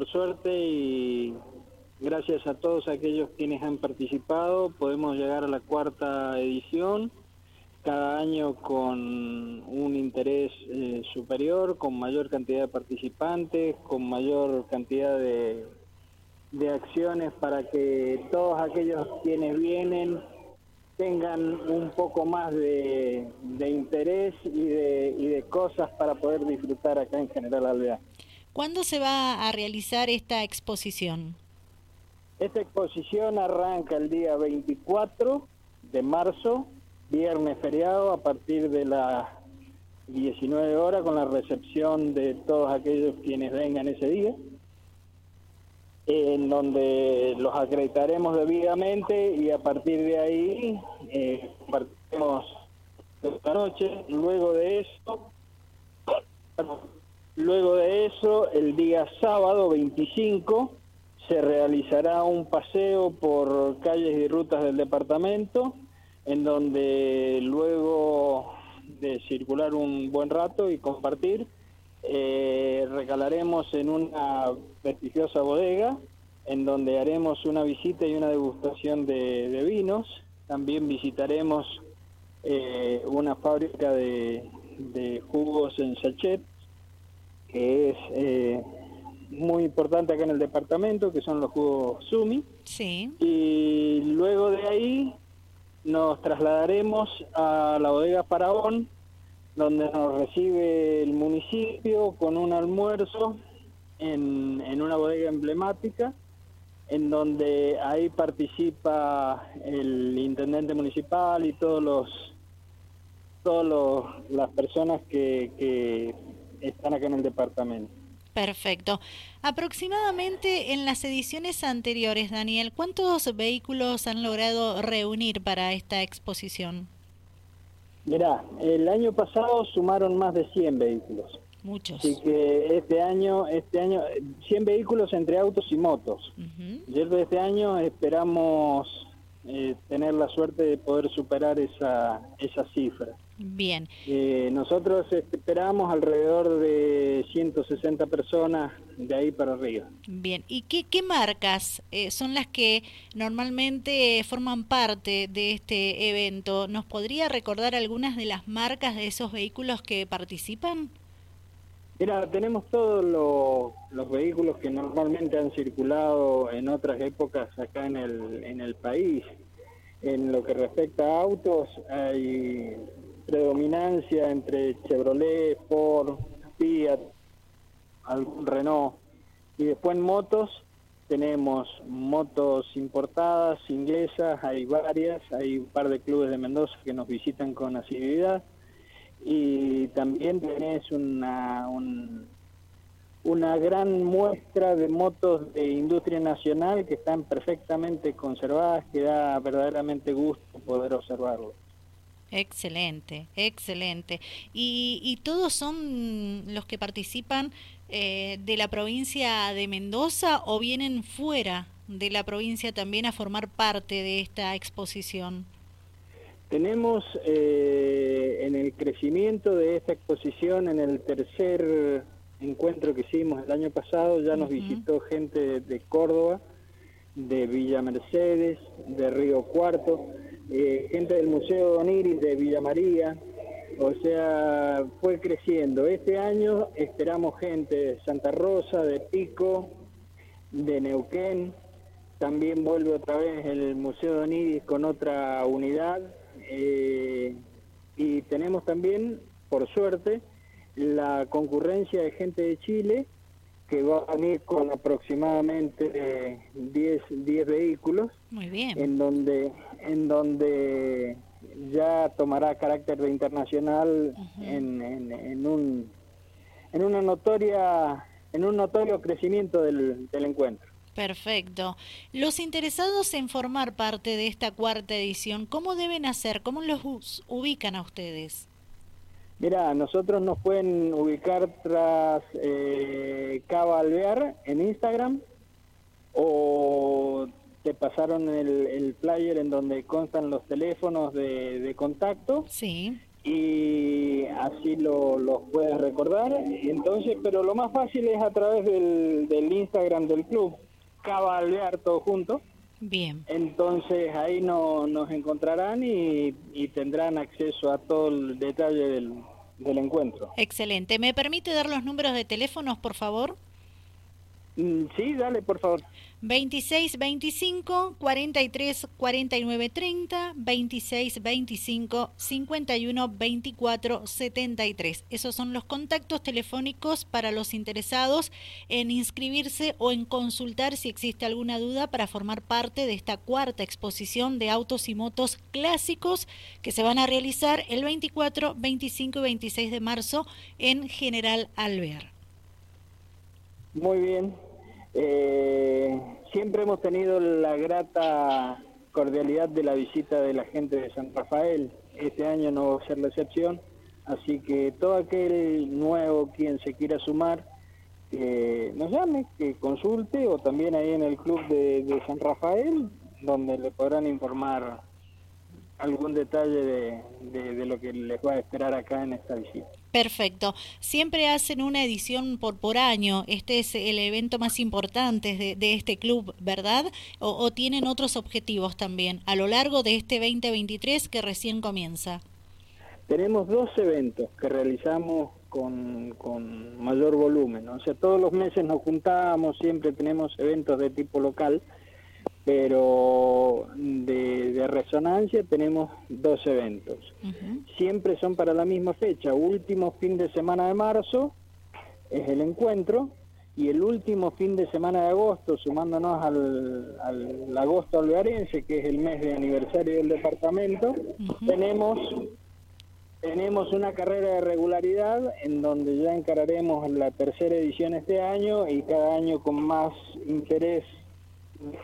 por suerte y gracias a todos aquellos quienes han participado, podemos llegar a la cuarta edición, cada año con un interés eh, superior, con mayor cantidad de participantes, con mayor cantidad de, de acciones para que todos aquellos quienes vienen tengan un poco más de, interés y de, y de cosas para poder disfrutar acá en General Alvear. ¿Cuándo se va a realizar esta exposición? Esta exposición arranca el día 24 de marzo, viernes feriado, a partir de las 19 horas, con la recepción de todos aquellos quienes vengan ese día en donde los acreditaremos debidamente y a partir de ahí eh, compartiremos esta noche. Luego de eso, luego de eso, el día sábado 25 se realizará un paseo por calles y rutas del departamento, en donde luego de circular un buen rato y compartir, eh, recalaremos en una prestigiosa bodega en donde haremos una visita y una degustación de, vinos. También visitaremos eh, una fábrica de, jugos en sachet, que es eh, muy importante acá en el departamento, que son los jugos Sumi. Sí. Y luego de ahí nos trasladaremos a la bodega Faraón, donde nos recibe el municipio con un almuerzo en, en una bodega emblemática, en donde ahí participa el intendente municipal y todos los todas las personas que, que están acá en el departamento. Perfecto. Aproximadamente en las ediciones anteriores, Daniel, ¿cuántos vehículos han logrado reunir para esta exposición? Mirá, el año pasado sumaron más de 100 vehículos. Muchos. Así que este año, este año 100 vehículos entre autos y motos. Y este año esperamos eh, tener la suerte de poder superar esa, esa cifra. Bien. Eh, nosotros esperamos alrededor de 160 personas de ahí para arriba. Bien. ¿Y qué, qué marcas eh, son las que normalmente forman parte de este evento? ¿Nos podría recordar algunas de las marcas de esos vehículos que participan? Mira, tenemos todos los, vehículos que normalmente han circulado en otras épocas acá en el, en el país. En lo que respecta a autos, hay predominancia entre Chevrolet, Ford, Fiat, algún Renault. Y después en motos tenemos motos importadas, inglesas, hay varias, hay un par de clubes de Mendoza que nos visitan con asiduidad y también tenés una, una gran muestra de motos de industria nacional que están perfectamente conservadas, que da verdaderamente gusto poder observarlo. Excelente, excelente. ¿Y, y todos son los que participan eh, de la provincia de Mendoza o vienen fuera de la provincia también a formar parte de esta exposición? Tenemos eh, en el crecimiento de esta exposición, en el tercer encuentro que hicimos el año pasado, ya nos visitó gente de Córdoba, de Villa Mercedes, de Río Cuarto, eh, gente del Museo Doniris de Villa María, o sea, fue creciendo. Este año esperamos gente de Santa Rosa, de Pico, de Neuquén, también vuelve otra vez el Museo Doniris con otra unidad, eh, y tenemos también, por suerte, la concurrencia de gente de Chile que va a venir con aproximadamente 10 10 vehículos. Muy bien. En donde en donde ya tomará carácter de internacional en, en, un en una notoria en un notorio crecimiento del, del encuentro. Perfecto. Los interesados en formar parte de esta cuarta edición, ¿cómo deben hacer? ¿Cómo los ubican a ustedes? Mira, nosotros nos pueden ubicar tras eh, Cava Alvear en Instagram o te pasaron el, el, player en donde constan los teléfonos de, de contacto. Sí. y así lo, los puedes recordar. Entonces, pero lo más fácil es a través del, del Instagram del club, Cava Alvear, todo junto. Bien. Entonces ahí no, nos encontrarán y, y tendrán acceso a todo el detalle del, del encuentro. Excelente. ¿Me permite dar los números de teléfonos, por favor? Mm, sí, dale, por favor. 26 25 43 49 30, 26 25 51 24 73. Esos son los contactos telefónicos para los interesados en inscribirse o en consultar si existe alguna duda para formar parte de esta cuarta exposición de autos y motos clásicos que se van a realizar el 24, 25 y 26 de marzo en General Alvear. Muy bien. Eh, siempre hemos tenido la grata cordialidad de la visita de la gente de San Rafael. Este año no va a ser la excepción. Así que todo aquel nuevo quien se quiera sumar, que nos llame, que consulte o también ahí en el club de, San Rafael, donde le podrán informar algún detalle de, de, lo que les va a esperar acá en esta visita. Perfecto. Siempre hacen una edición por, por año. Este es el evento más importante de, de este club, ¿verdad? O, tienen otros objetivos también a lo largo de este 2023 que recién comienza? Tenemos dos eventos que realizamos con, con mayor volumen. O sea, todos los meses nos juntamos, siempre tenemos eventos de tipo local pero de, resonancia tenemos dos eventos. Siempre son para la misma fecha, último fin de semana de marzo es el encuentro y el último fin de semana de agosto, sumándonos al, al agosto alvearense, que es el mes de aniversario del departamento, tenemos tenemos una carrera de regularidad en donde ya encararemos la tercera edición este año y cada año con más interés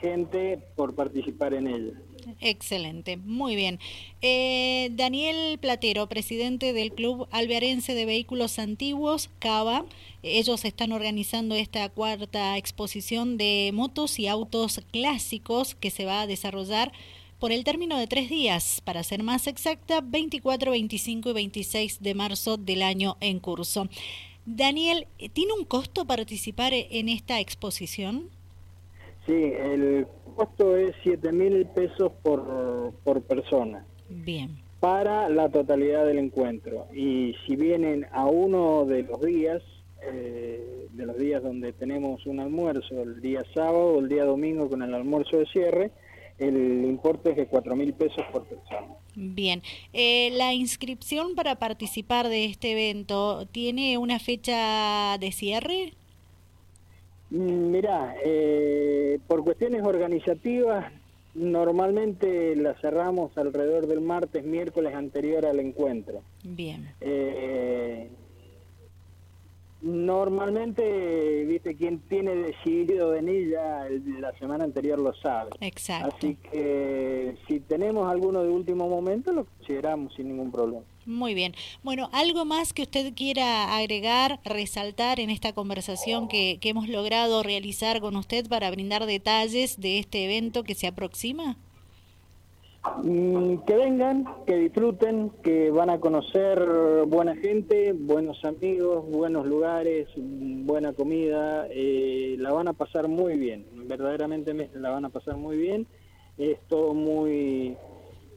gente por participar en ella. Excelente, muy bien. Eh, Daniel Platero, presidente del Club Alvearense de Vehículos Antiguos, CAVA. Ellos están organizando esta cuarta exposición de motos y autos clásicos que se va a desarrollar por el término de tres días, para ser más exacta, 24, 25 y 26 de marzo del año en curso. Daniel, ¿tiene un costo participar en esta exposición? Sí, el costo es 7 mil pesos por, por persona. Bien. Para la totalidad del encuentro. Y si vienen a uno de los días, eh, de los días donde tenemos un almuerzo, el día sábado o el día domingo con el almuerzo de cierre, el importe es de 4 mil pesos por persona. Bien, eh, la inscripción para participar de este evento tiene una fecha de cierre. Mm, mirá, eh, por cuestiones organizativas, normalmente la cerramos alrededor del martes, miércoles anterior al encuentro. Bien. Eh, Normalmente, viste, quien tiene decidido venir ya la semana anterior lo sabe. Exacto. Así que si tenemos alguno de último momento, lo consideramos sin ningún problema. Muy bien. Bueno, ¿algo más que usted quiera agregar, resaltar en esta conversación que, que hemos logrado realizar con usted para brindar detalles de este evento que se aproxima? Que vengan, que disfruten, que van a conocer buena gente, buenos amigos, buenos lugares, buena comida, eh, la van a pasar muy bien, verdaderamente la van a pasar muy bien, es todo muy,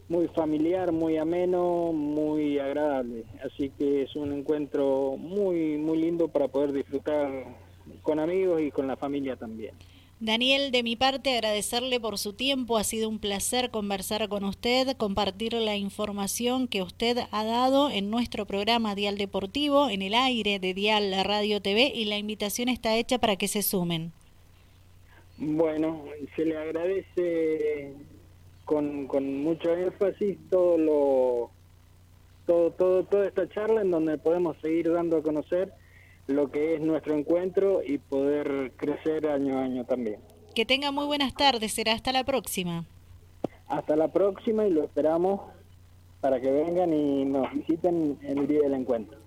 muy familiar, muy ameno, muy agradable, así que es un encuentro muy, muy lindo para poder disfrutar con amigos y con la familia también. Daniel, de mi parte, agradecerle por su tiempo. Ha sido un placer conversar con usted, compartir la información que usted ha dado en nuestro programa Dial Deportivo, en el aire de Dial Radio TV, y la invitación está hecha para que se sumen. Bueno, se le agradece con, con mucho énfasis todo lo todo, todo, toda esta charla en donde podemos seguir dando a conocer lo que es nuestro encuentro y poder crecer año a año también. Que tenga muy buenas tardes, será hasta la próxima. Hasta la próxima y lo esperamos para que vengan y nos visiten en el día del encuentro.